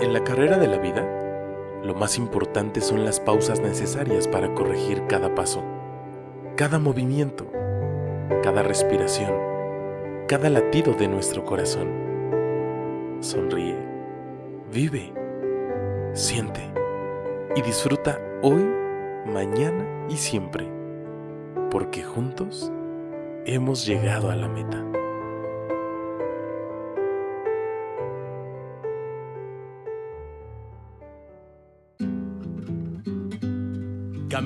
En la carrera de la vida, lo más importante son las pausas necesarias para corregir cada paso, cada movimiento, cada respiración, cada latido de nuestro corazón. Sonríe, vive, siente y disfruta hoy, mañana y siempre, porque juntos hemos llegado a la meta.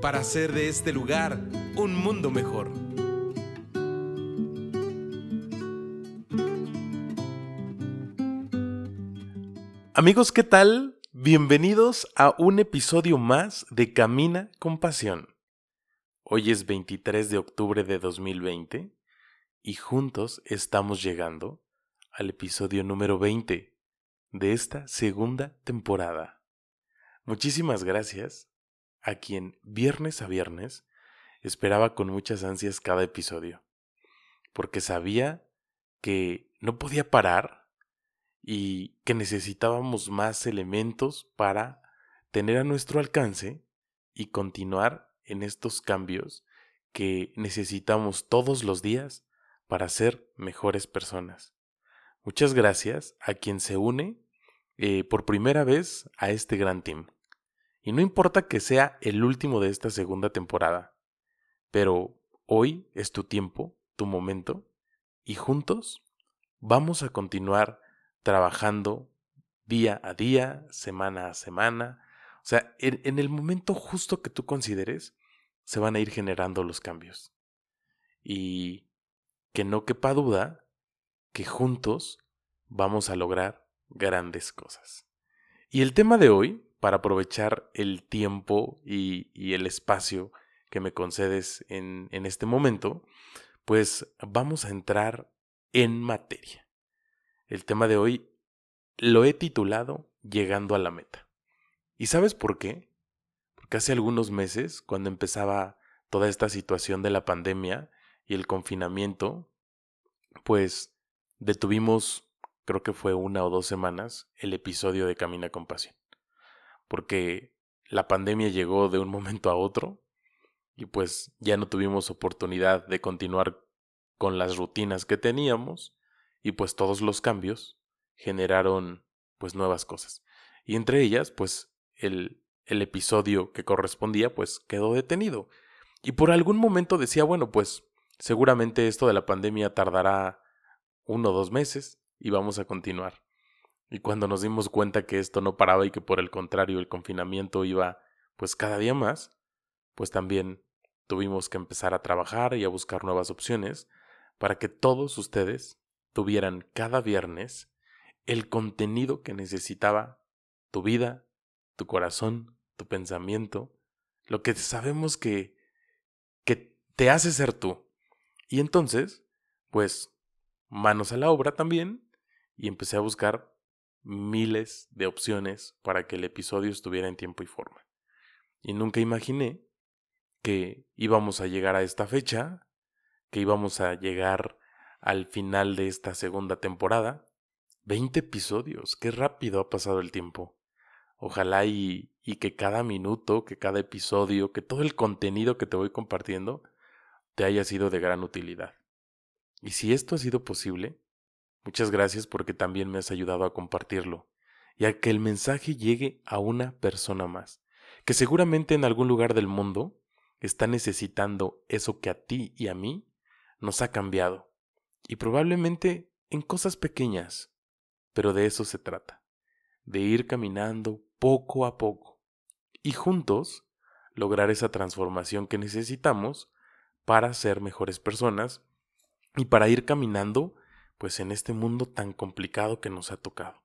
para hacer de este lugar un mundo mejor. Amigos, ¿qué tal? Bienvenidos a un episodio más de Camina con Pasión. Hoy es 23 de octubre de 2020 y juntos estamos llegando al episodio número 20 de esta segunda temporada. Muchísimas gracias a quien viernes a viernes esperaba con muchas ansias cada episodio, porque sabía que no podía parar y que necesitábamos más elementos para tener a nuestro alcance y continuar en estos cambios que necesitamos todos los días para ser mejores personas. Muchas gracias a quien se une eh, por primera vez a este gran team. Y no importa que sea el último de esta segunda temporada, pero hoy es tu tiempo, tu momento, y juntos vamos a continuar trabajando día a día, semana a semana. O sea, en, el momento justo que tú consideres, se van a ir generando los cambios. Y que no quepa duda que juntos vamos a lograr grandes cosas. Y el tema de hoy para aprovechar el tiempo y, el espacio que me concedes en, este momento, pues vamos a entrar en materia. El tema de hoy lo he titulado Llegando a la meta. ¿Y sabes por qué? Porque hace algunos meses, cuando empezaba toda esta situación de la pandemia y el confinamiento, pues detuvimos, creo que fue una o dos semanas, el episodio de Camina con Pasión porque la pandemia llegó de un momento a otro y pues ya no tuvimos oportunidad de continuar con las rutinas que teníamos y pues todos los cambios generaron pues nuevas cosas. Y entre ellas pues el, el episodio que correspondía pues quedó detenido. Y por algún momento decía, bueno, pues seguramente esto de la pandemia tardará uno o dos meses y vamos a continuar. Y cuando nos dimos cuenta que esto no paraba y que por el contrario el confinamiento iba pues cada día más, pues también tuvimos que empezar a trabajar y a buscar nuevas opciones para que todos ustedes tuvieran cada viernes el contenido que necesitaba tu vida, tu corazón, tu pensamiento, lo que sabemos que, que te hace ser tú. Y entonces, pues, manos a la obra también, y empecé a buscar miles de opciones para que el episodio estuviera en tiempo y forma. Y nunca imaginé que íbamos a llegar a esta fecha, que íbamos a llegar al final de esta segunda temporada. 20 episodios, qué rápido ha pasado el tiempo. Ojalá y, y que cada minuto, que cada episodio, que todo el contenido que te voy compartiendo te haya sido de gran utilidad. Y si esto ha sido posible, Muchas gracias porque también me has ayudado a compartirlo y a que el mensaje llegue a una persona más, que seguramente en algún lugar del mundo está necesitando eso que a ti y a mí nos ha cambiado. Y probablemente en cosas pequeñas, pero de eso se trata, de ir caminando poco a poco y juntos lograr esa transformación que necesitamos para ser mejores personas y para ir caminando pues en este mundo tan complicado que nos ha tocado.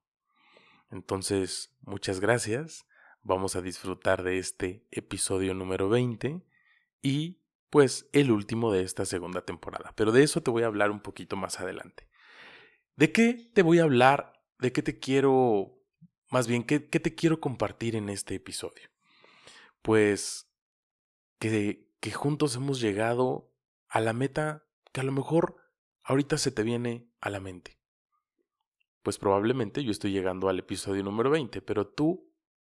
Entonces, muchas gracias. Vamos a disfrutar de este episodio número 20 y pues el último de esta segunda temporada. Pero de eso te voy a hablar un poquito más adelante. ¿De qué te voy a hablar? ¿De qué te quiero, más bien, qué, qué te quiero compartir en este episodio? Pues que, que juntos hemos llegado a la meta que a lo mejor ahorita se te viene a la mente. Pues probablemente yo estoy llegando al episodio número 20, pero tú,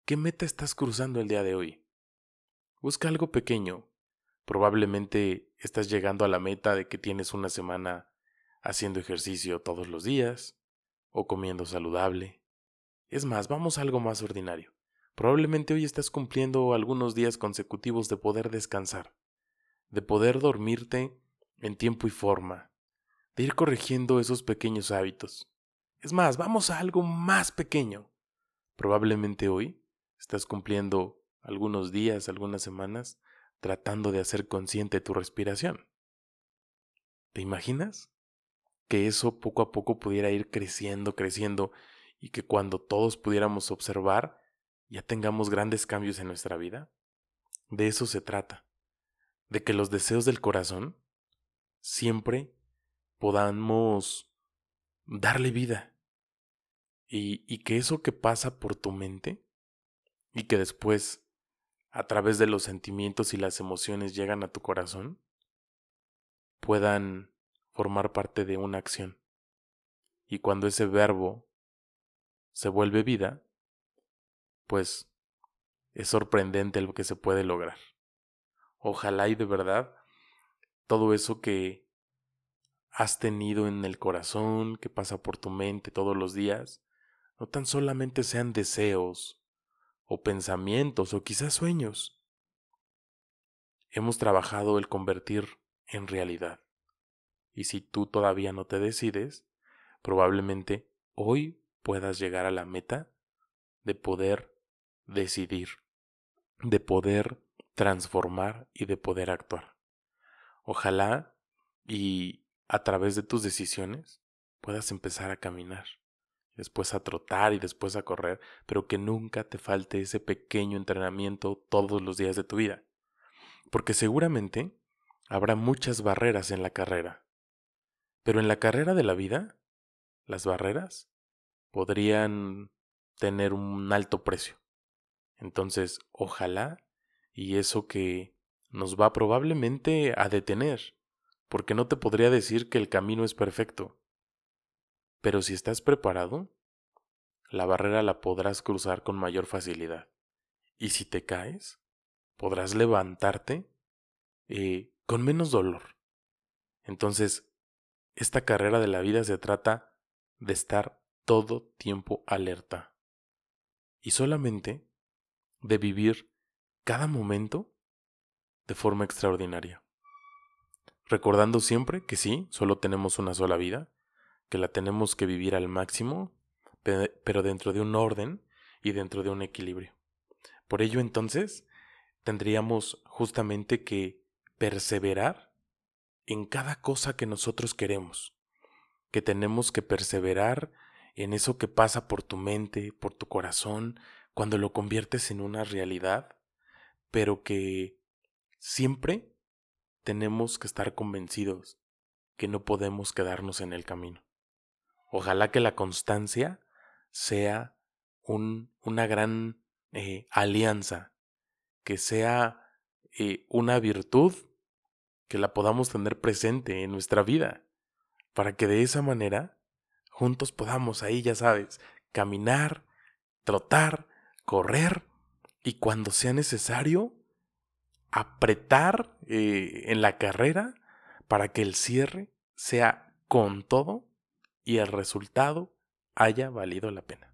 ¿qué meta estás cruzando el día de hoy? Busca algo pequeño, Probablemente estás llegando a la meta de que tienes una semana haciendo ejercicio todos los días o comiendo saludable. Es más, vamos a algo más ordinario. Probablemente hoy estás cumpliendo algunos días consecutivos de poder descansar, de poder dormirte en tiempo y forma, de ir corrigiendo esos pequeños hábitos. Es más, vamos a algo más pequeño. Probablemente hoy estás cumpliendo algunos días, algunas semanas tratando de hacer consciente tu respiración. ¿Te imaginas? Que eso poco a poco pudiera ir creciendo, creciendo, y que cuando todos pudiéramos observar, ya tengamos grandes cambios en nuestra vida. De eso se trata, de que los deseos del corazón siempre podamos darle vida. Y, que eso que pasa por tu mente y que después a través de los sentimientos y las emociones llegan a tu corazón, puedan formar parte de una acción. Y cuando ese verbo se vuelve vida, pues es sorprendente lo que se puede lograr. Ojalá y de verdad todo eso que has tenido en el corazón, que pasa por tu mente todos los días, no tan solamente sean deseos, o pensamientos o quizás sueños. Hemos trabajado el convertir en realidad. Y si tú todavía no te decides, probablemente hoy puedas llegar a la meta de poder decidir, de poder transformar y de poder actuar. Ojalá y a través de tus decisiones puedas empezar a caminar después a trotar y después a correr, pero que nunca te falte ese pequeño entrenamiento todos los días de tu vida. Porque seguramente habrá muchas barreras en la carrera. Pero en la carrera de la vida, las barreras podrían tener un alto precio. Entonces, ojalá y eso que nos va probablemente a detener, porque no te podría decir que el camino es perfecto, pero si estás preparado, la barrera la podrás cruzar con mayor facilidad. Y si te caes, podrás levantarte eh, con menos dolor. Entonces, esta carrera de la vida se trata de estar todo tiempo alerta. Y solamente de vivir cada momento de forma extraordinaria. Recordando siempre que sí, solo tenemos una sola vida que la tenemos que vivir al máximo, pero dentro de un orden y dentro de un equilibrio. Por ello entonces tendríamos justamente que perseverar en cada cosa que nosotros queremos, que tenemos que perseverar en eso que pasa por tu mente, por tu corazón, cuando lo conviertes en una realidad, pero que siempre tenemos que estar convencidos que no podemos quedarnos en el camino. Ojalá que la constancia sea un, una gran eh, alianza, que sea eh, una virtud que la podamos tener presente en nuestra vida, para que de esa manera juntos podamos ahí, ya sabes, caminar, trotar, correr y cuando sea necesario, apretar eh, en la carrera para que el cierre sea con todo y el resultado haya valido la pena.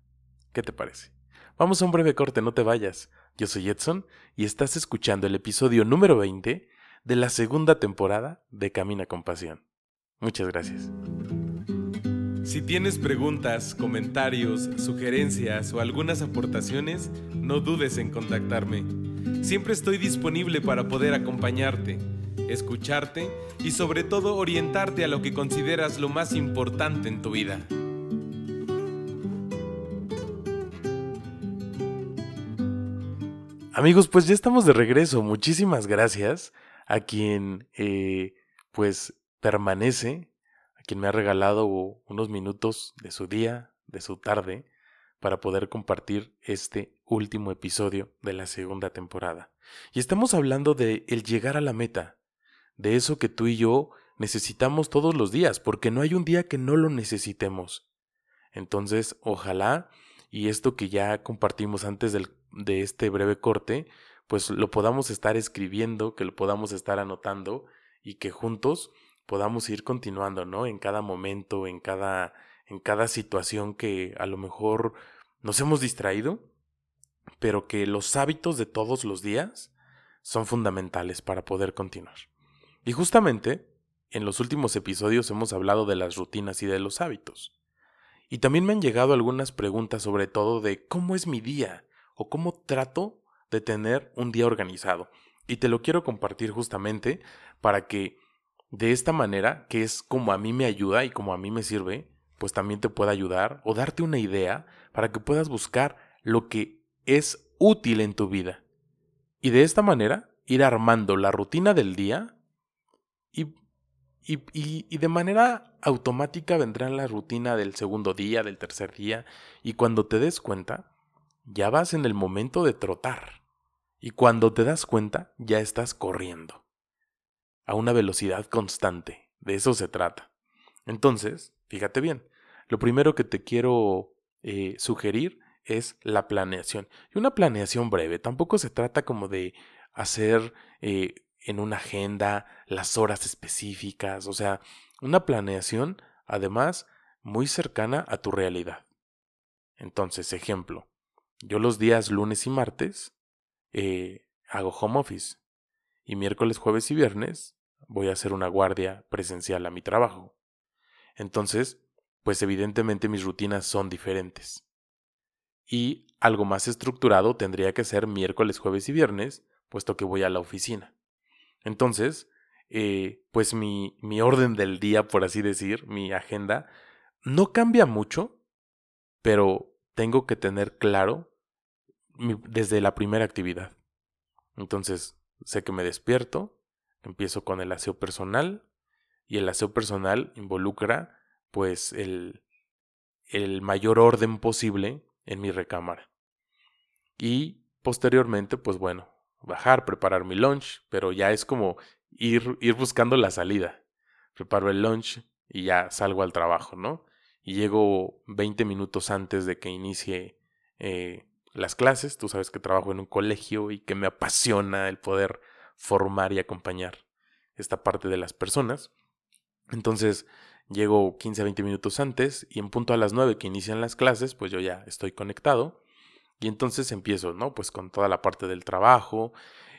¿Qué te parece? Vamos a un breve corte, no te vayas. Yo soy Edson y estás escuchando el episodio número 20 de la segunda temporada de Camina con Pasión. Muchas gracias. Si tienes preguntas, comentarios, sugerencias o algunas aportaciones, no dudes en contactarme. Siempre estoy disponible para poder acompañarte, escucharte y sobre todo orientarte a lo que consideras lo más importante en tu vida. Amigos, pues ya estamos de regreso. Muchísimas gracias a quien eh, pues permanece, a quien me ha regalado unos minutos de su día, de su tarde, para poder compartir este último episodio de la segunda temporada. Y estamos hablando de el llegar a la meta, de eso que tú y yo necesitamos todos los días, porque no hay un día que no lo necesitemos. Entonces, ojalá, y esto que ya compartimos antes del de este breve corte, pues lo podamos estar escribiendo, que lo podamos estar anotando y que juntos podamos ir continuando, ¿no? En cada momento, en cada, en cada situación que a lo mejor nos hemos distraído, pero que los hábitos de todos los días son fundamentales para poder continuar. Y justamente en los últimos episodios hemos hablado de las rutinas y de los hábitos. Y también me han llegado algunas preguntas sobre todo de cómo es mi día, o cómo trato de tener un día organizado. Y te lo quiero compartir justamente para que de esta manera, que es como a mí me ayuda y como a mí me sirve, pues también te pueda ayudar o darte una idea para que puedas buscar lo que es útil en tu vida. Y de esta manera ir armando la rutina del día y, y, y, de manera automática vendrá la rutina del segundo día, del tercer día, y cuando te des cuenta, ya vas en el momento de trotar. Y cuando te das cuenta, ya estás corriendo. A una velocidad constante. De eso se trata. Entonces, fíjate bien, lo primero que te quiero eh, sugerir es la planeación. Y una planeación breve. Tampoco se trata como de hacer eh, en una agenda las horas específicas. O sea, una planeación, además, muy cercana a tu realidad. Entonces, ejemplo, yo los días lunes y martes eh, hago home office y miércoles, jueves y viernes voy a hacer una guardia presencial a mi trabajo. Entonces, pues evidentemente mis rutinas son diferentes. Y algo más estructurado tendría que ser miércoles, jueves y viernes, puesto que voy a la oficina. Entonces, eh, pues mi, mi orden del día, por así decir, mi agenda, no cambia mucho, pero tengo que tener claro desde la primera actividad. Entonces, sé que me despierto, empiezo con el aseo personal y el aseo personal involucra pues el, el mayor orden posible en mi recámara. Y posteriormente, pues bueno, bajar, preparar mi lunch, pero ya es como ir, ir buscando la salida. Preparo el lunch y ya salgo al trabajo, ¿no? Y llego 20 minutos antes de que inicie eh, las clases. Tú sabes que trabajo en un colegio y que me apasiona el poder formar y acompañar esta parte de las personas. Entonces llego 15 a 20 minutos antes y en punto a las 9 que inician las clases, pues yo ya estoy conectado. Y entonces empiezo, ¿no? Pues con toda la parte del trabajo,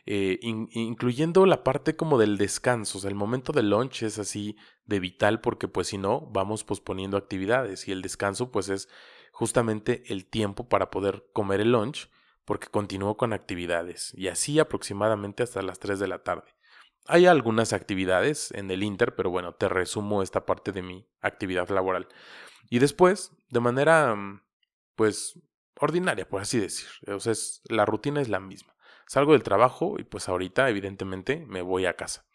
eh, incluyendo la parte como del descanso. O sea, el momento del lunch es así de vital porque pues si no, vamos posponiendo actividades y el descanso pues es justamente el tiempo para poder comer el lunch porque continúo con actividades y así aproximadamente hasta las 3 de la tarde. Hay algunas actividades en el Inter, pero bueno, te resumo esta parte de mi actividad laboral. Y después, de manera, mm, pues, ordinaria, por así decir. O sea, la rutina es la misma. Salgo del trabajo y pues ahorita, evidentemente, me voy a casa.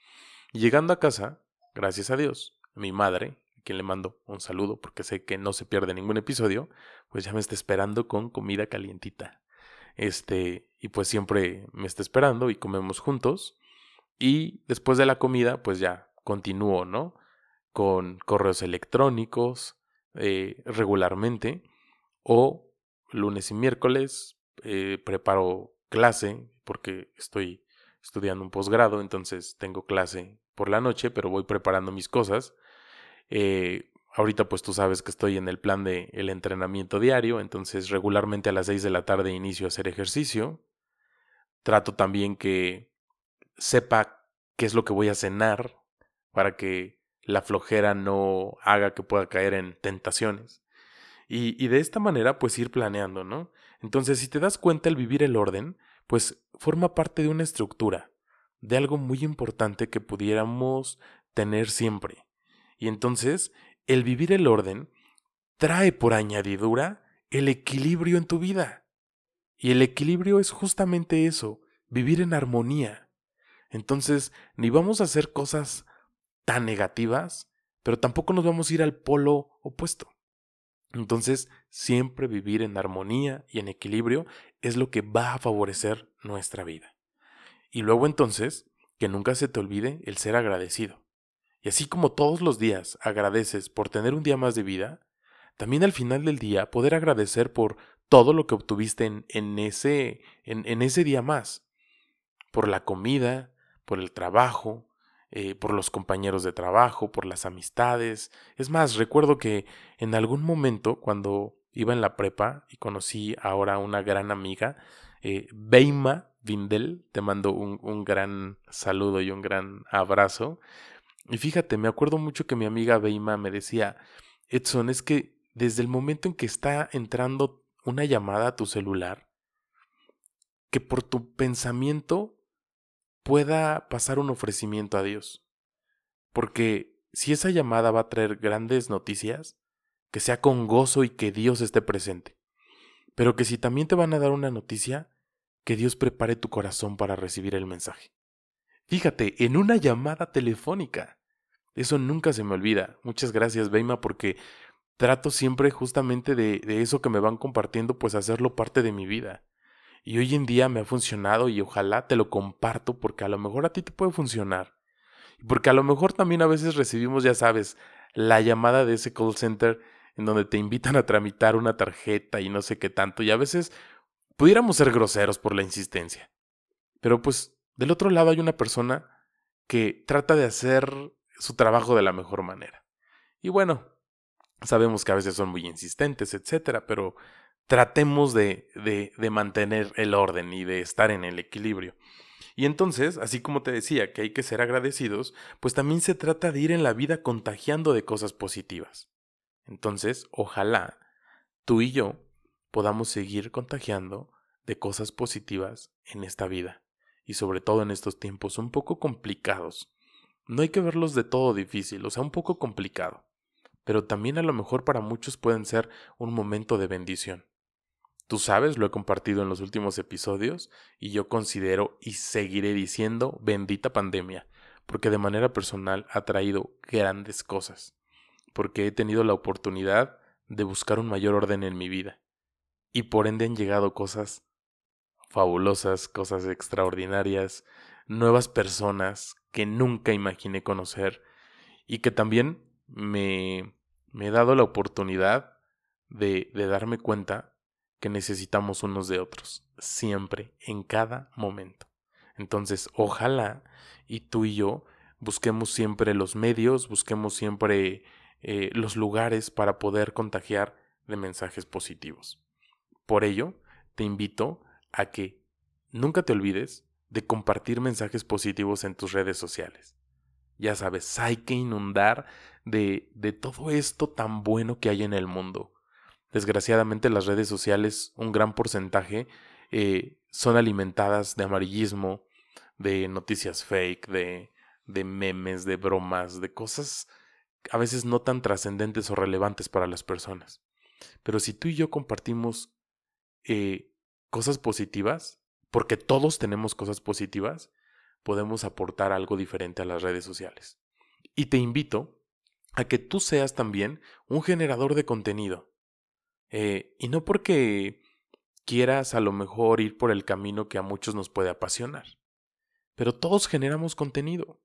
llegando a casa, gracias a Dios, mi madre, quien le mando un saludo porque sé que no se pierde ningún episodio, pues ya me está esperando con comida calientita. Este, y pues siempre me está esperando y comemos juntos. Y después de la comida, pues ya continúo, ¿no? Con correos electrónicos eh, regularmente. O lunes y miércoles eh, preparo clase porque estoy estudiando un posgrado, entonces tengo clase por la noche, pero voy preparando mis cosas eh, ahorita pues tú sabes que estoy en el plan de entrenamiento diario, entonces regularmente a las 6 de la tarde inicio a hacer ejercicio. Trato también que sepa qué es lo que voy a cenar para que la flojera no haga que pueda caer en tentaciones. Y, y de esta manera pues ir planeando, ¿no? Entonces si te das cuenta el vivir el orden, pues forma parte de una estructura, de algo muy importante que pudiéramos tener siempre. Y entonces, el vivir el orden trae por añadidura el equilibrio en tu vida. Y el equilibrio es justamente eso, vivir en armonía. Entonces, ni vamos a hacer cosas tan negativas, pero tampoco nos vamos a ir al polo opuesto. Entonces, siempre vivir en armonía y en equilibrio es lo que va a favorecer nuestra vida. Y luego entonces, que nunca se te olvide el ser agradecido. Y así como todos los días agradeces por tener un día más de vida, también al final del día poder agradecer por todo lo que obtuviste en, ese, en, ese día más. Por la comida, por el trabajo, eh, por los compañeros de trabajo, por las amistades. Es más, recuerdo que en algún momento, cuando iba en la prepa y conocí ahora una gran amiga, eh, Beima Vindel, te mando un, un gran saludo y un gran abrazo. Y fíjate, me acuerdo mucho que mi amiga Beima me decía, Edson, es que desde el momento en que está entrando una llamada a tu celular, que por tu pensamiento pueda pasar un ofrecimiento a Dios. Porque si esa llamada va a traer grandes noticias, que sea con gozo y que Dios esté presente. Pero que si también te van a dar una noticia, que Dios prepare tu corazón para recibir el mensaje. Fíjate, en una llamada telefónica. Eso nunca se me olvida. Muchas gracias, Beima, porque trato siempre justamente de, de, eso que me van compartiendo, pues hacerlo parte de mi vida. Y hoy en día me ha funcionado y ojalá te lo comparto porque a lo mejor a ti te puede funcionar. Porque a lo mejor también a veces recibimos, ya sabes, la llamada de ese call center en donde te invitan a tramitar una tarjeta y no sé qué tanto. Y a veces pudiéramos ser groseros por la insistencia. Pero pues del otro lado hay una persona que trata de hacer su trabajo de la mejor manera. Y bueno, Sabemos que a veces son muy insistentes, etcétera, pero tratemos de, de, de, mantener el orden y de estar en el equilibrio. Y entonces, así como te decía que hay que ser agradecidos, pues también se trata de ir en la vida contagiando de cosas positivas. Entonces, ojalá tú y yo podamos seguir contagiando de cosas positivas en esta vida y sobre todo en estos tiempos un poco complicados. No hay que verlos de todo difícil, o sea, un poco complicado pero también a lo mejor para muchos pueden ser un momento de bendición. Tú sabes, lo he compartido en los últimos episodios y yo considero y seguiré diciendo bendita pandemia, porque de manera personal ha traído grandes cosas, porque he tenido la oportunidad de buscar un mayor orden en mi vida y por ende han llegado cosas fabulosas, cosas extraordinarias, nuevas personas que nunca imaginé conocer y que también me, me he dado la oportunidad de, de darme cuenta que necesitamos unos de otros, siempre, en cada momento. Entonces, ojalá y tú y yo busquemos siempre los medios, busquemos siempre eh, los lugares para poder contagiar de mensajes positivos. Por ello, te invito a que nunca te olvides de compartir mensajes positivos en tus redes sociales. Ya sabes, hay que inundar de, de todo esto tan bueno que hay en el mundo. Desgraciadamente las redes sociales, un gran porcentaje, eh, son alimentadas de amarillismo, de noticias fake, de, memes, de bromas, de cosas a veces no tan trascendentes o relevantes para las personas. Pero si tú y yo compartimos eh, cosas positivas, porque todos tenemos cosas positivas, podemos aportar algo diferente a las redes sociales. Y te invito a que tú seas también un generador de contenido. Eh, y no porque quieras a lo mejor ir por el camino que a muchos nos puede apasionar, pero todos generamos contenido.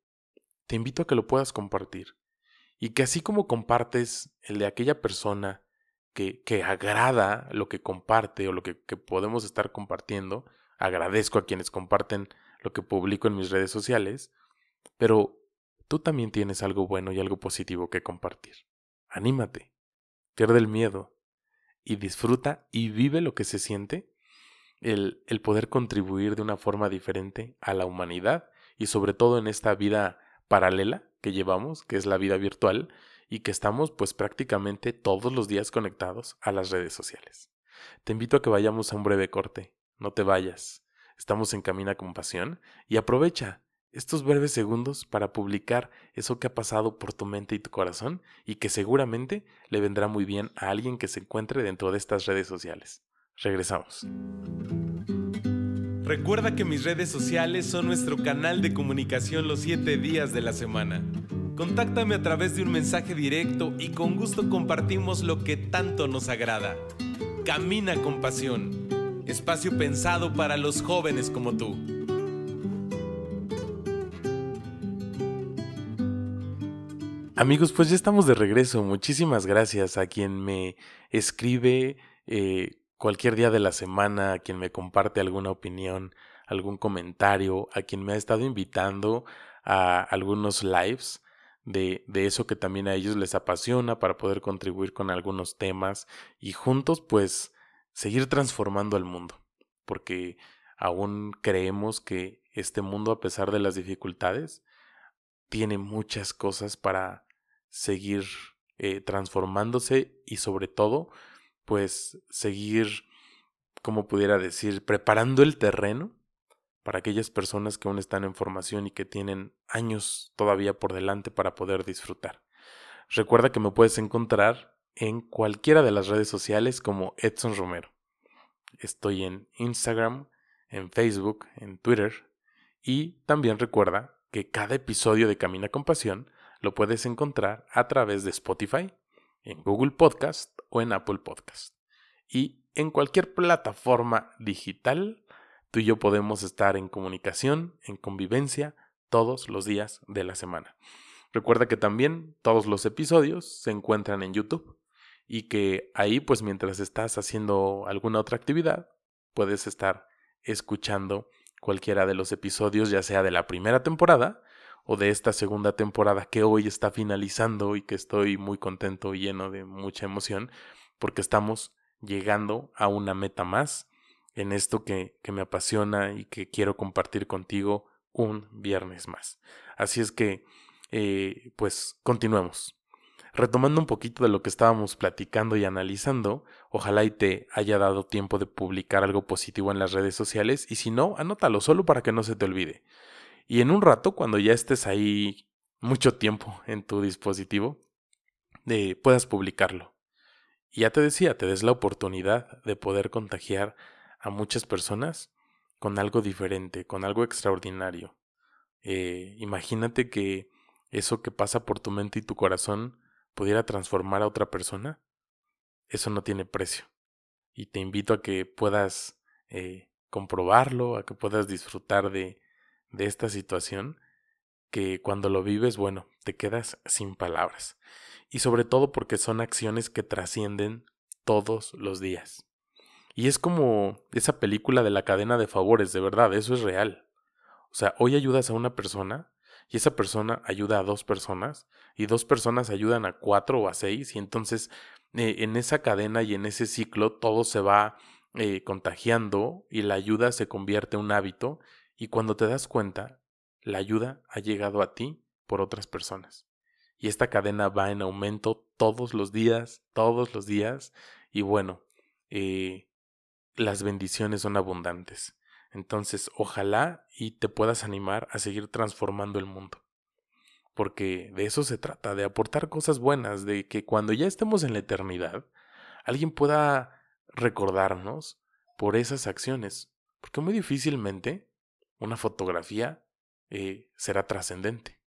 Te invito a que lo puedas compartir. Y que así como compartes el de aquella persona que, que agrada lo que comparte o lo que, que podemos estar compartiendo, agradezco a quienes comparten lo que publico en mis redes sociales, pero tú también tienes algo bueno y algo positivo que compartir. Anímate, pierde el miedo y disfruta y vive lo que se siente el, el poder contribuir de una forma diferente a la humanidad y sobre todo en esta vida paralela que llevamos, que es la vida virtual, y que estamos pues prácticamente todos los días conectados a las redes sociales. Te invito a que vayamos a un breve corte. No te vayas. Estamos en Camina con Pasión y aprovecha estos breves segundos para publicar eso que ha pasado por tu mente y tu corazón y que seguramente le vendrá muy bien a alguien que se encuentre dentro de estas redes sociales. Regresamos. Recuerda que mis redes sociales son nuestro canal de comunicación los 7 días de la semana. Contáctame a través de un mensaje directo y con gusto compartimos lo que tanto nos agrada. Camina con pasión. Espacio pensado para los jóvenes como tú. Amigos, pues ya estamos de regreso. Muchísimas gracias a quien me escribe eh, cualquier día de la semana, a quien me comparte alguna opinión, algún comentario, a quien me ha estado invitando a algunos lives de, de, eso que también a ellos les apasiona para poder contribuir con algunos temas y juntos pues seguir transformando el mundo, porque aún creemos que este mundo a pesar de las dificultades tiene muchas cosas para seguir eh, transformándose y sobre todo pues seguir, como pudiera decir, preparando el terreno para aquellas personas que aún están en formación y que tienen años todavía por delante para poder disfrutar. Recuerda que me puedes encontrar en cualquiera de las redes sociales como Edson Romero. Estoy en Instagram, en Facebook, en Twitter y también recuerda que cada episodio de Camina con Pasión lo puedes encontrar a través de Spotify, en Google Podcast o en Apple Podcast. Y en cualquier plataforma digital, tú y yo podemos estar en comunicación, en convivencia, todos los días de la semana. Recuerda que también todos los episodios se encuentran en YouTube y que ahí, pues mientras estás haciendo alguna otra actividad, puedes estar escuchando cualquiera de los episodios, ya sea de la primera temporada o de esta segunda temporada que hoy está finalizando y que estoy muy contento y lleno de mucha emoción porque estamos llegando a una meta más en esto que, que me apasiona y que quiero compartir contigo un viernes más. Así es que, eh, pues, continuemos. Retomando un poquito de lo que estábamos platicando y analizando, ojalá y te haya dado tiempo de publicar algo positivo en las redes sociales y si no, anótalo solo para que no se te olvide. Y en un rato, cuando ya estés ahí mucho tiempo en tu dispositivo, de, puedas publicarlo. Y ya te decía, te des la oportunidad de poder contagiar a muchas personas con algo diferente, con algo extraordinario. Eh, imagínate que eso que pasa por tu mente y tu corazón pudiera transformar a otra persona. Eso no tiene precio. Y te invito a que puedas eh, comprobarlo, a que puedas disfrutar de, de esta situación que cuando lo vives, bueno, te quedas sin palabras. Y sobre todo porque son acciones que trascienden todos los días. Y es como esa película de la cadena de favores, de verdad, eso es real. O sea, hoy ayudas a una persona y esa persona ayuda a dos personas y dos personas ayudan a cuatro o a seis y entonces eh, en esa cadena y en ese ciclo todo se va eh, contagiando y la ayuda se convierte en un hábito y cuando te das cuenta, la ayuda ha llegado a ti por otras personas. Y esta cadena va en aumento todos los días, todos los días. Y bueno, eh, las bendiciones son abundantes. Entonces, ojalá y te puedas animar a seguir transformando el mundo. Porque de eso se trata, de aportar cosas buenas, de que cuando ya estemos en la eternidad, alguien pueda recordarnos por esas acciones. Porque muy difícilmente una fotografía eh, será trascendente.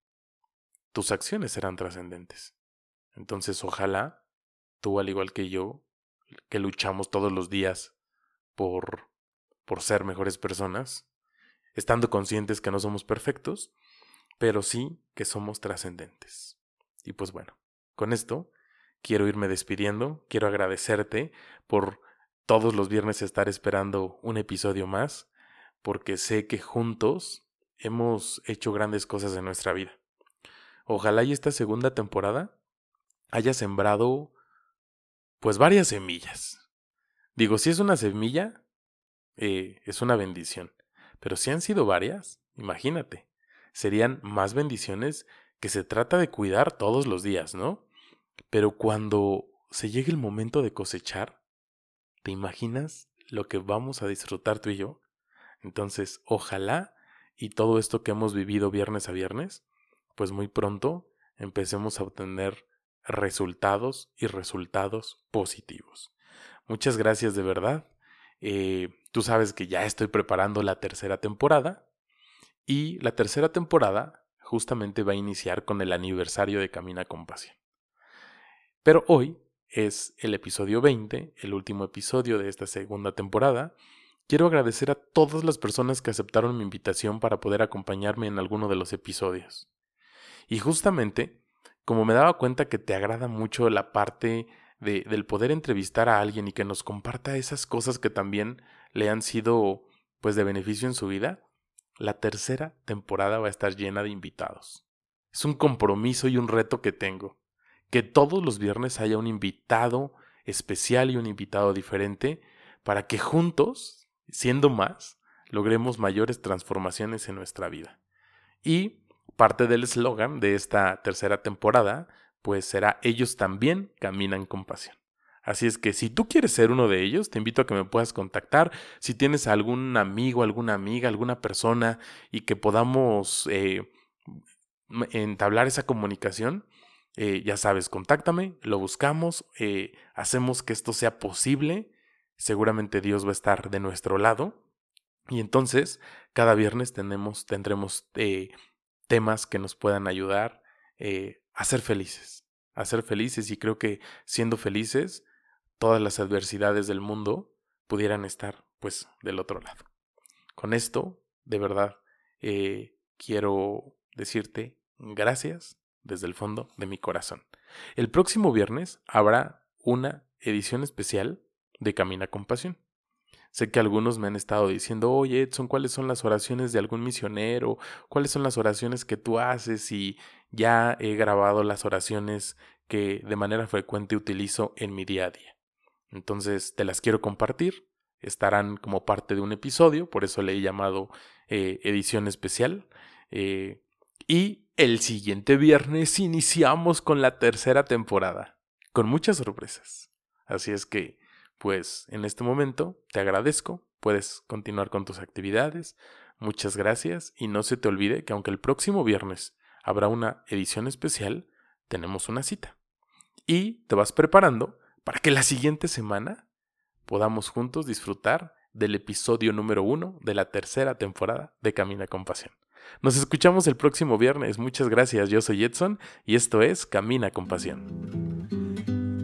Tus acciones serán trascendentes. Entonces, ojalá tú, al igual que yo, que luchamos todos los días por, por ser mejores personas, estando conscientes que no somos perfectos, pero sí que somos trascendentes. Y pues bueno, con esto quiero irme despidiendo, quiero agradecerte por todos los viernes estar esperando un episodio más porque sé que juntos hemos hecho grandes cosas en nuestra vida. Ojalá y esta segunda temporada haya sembrado pues varias semillas. Digo, si es una semilla, eh, es una bendición. Pero si han sido varias, imagínate, serían más bendiciones que se trata de cuidar todos los días, ¿no? Pero cuando se llegue el momento de cosechar, ¿te imaginas lo que vamos a disfrutar tú y yo? Entonces, ojalá y todo esto que hemos vivido viernes a viernes, pues muy pronto empecemos a obtener resultados y resultados positivos. Muchas gracias de verdad Eh, tú sabes que ya estoy preparando la tercera temporada y la tercera temporada justamente va a iniciar con el aniversario de Camina con Pasión. Pero hoy es el episodio 20, el último episodio de esta segunda temporada. Quiero agradecer a todas las personas que aceptaron mi invitación para poder acompañarme en alguno de los episodios. Y justamente, como me daba cuenta que te agrada mucho la parte de, del poder entrevistar a alguien y que nos comparta esas cosas que también le han sido pues de beneficio en su vida, la tercera temporada va a estar llena de invitados. Es un compromiso y un reto que tengo que todos los viernes haya un invitado especial y un invitado diferente para que juntos, siendo más, logremos mayores transformaciones en nuestra vida. Y parte del eslogan de esta tercera temporada, pues será ellos también caminan con pasión. Así es que si tú quieres ser uno de ellos, te invito a que me puedas contactar. Si tienes algún amigo, alguna amiga, alguna persona y que podamos eh, entablar esa comunicación, eh, ya sabes, contáctame, lo buscamos, eh, hacemos que esto sea posible. Seguramente Dios va a estar de nuestro lado. Y entonces, cada viernes tendremos eh, temas que nos puedan ayudar a ser felices. A ser felices. Y creo que siendo felices, todas las adversidades del mundo pudieran estar, pues, del otro lado. Con esto, de verdad, quiero decirte gracias desde el fondo de mi corazón. El próximo viernes habrá una edición especial de Camina con Pasión. Sé que algunos me han estado diciendo, oye Edson, ¿cuáles son las oraciones de algún misionero? ¿Cuáles son las oraciones que tú haces? Y ya he grabado las oraciones que de manera frecuente utilizo en mi día a día. Entonces te las quiero compartir. Estarán como parte de un episodio, por eso le he llamado eh, edición especial. Eh, y el siguiente viernes iniciamos con la tercera temporada, con muchas sorpresas. Así es que, pues, en este momento te agradezco, puedes continuar con tus actividades, muchas gracias y no se te olvide que aunque el próximo viernes habrá una edición especial, tenemos una cita. Y te vas preparando para que la siguiente semana podamos juntos disfrutar del episodio número uno de la tercera temporada de Camina con Pasión. Nos escuchamos el próximo viernes. Muchas gracias. Yo soy Edson y esto es Camina con Pasión.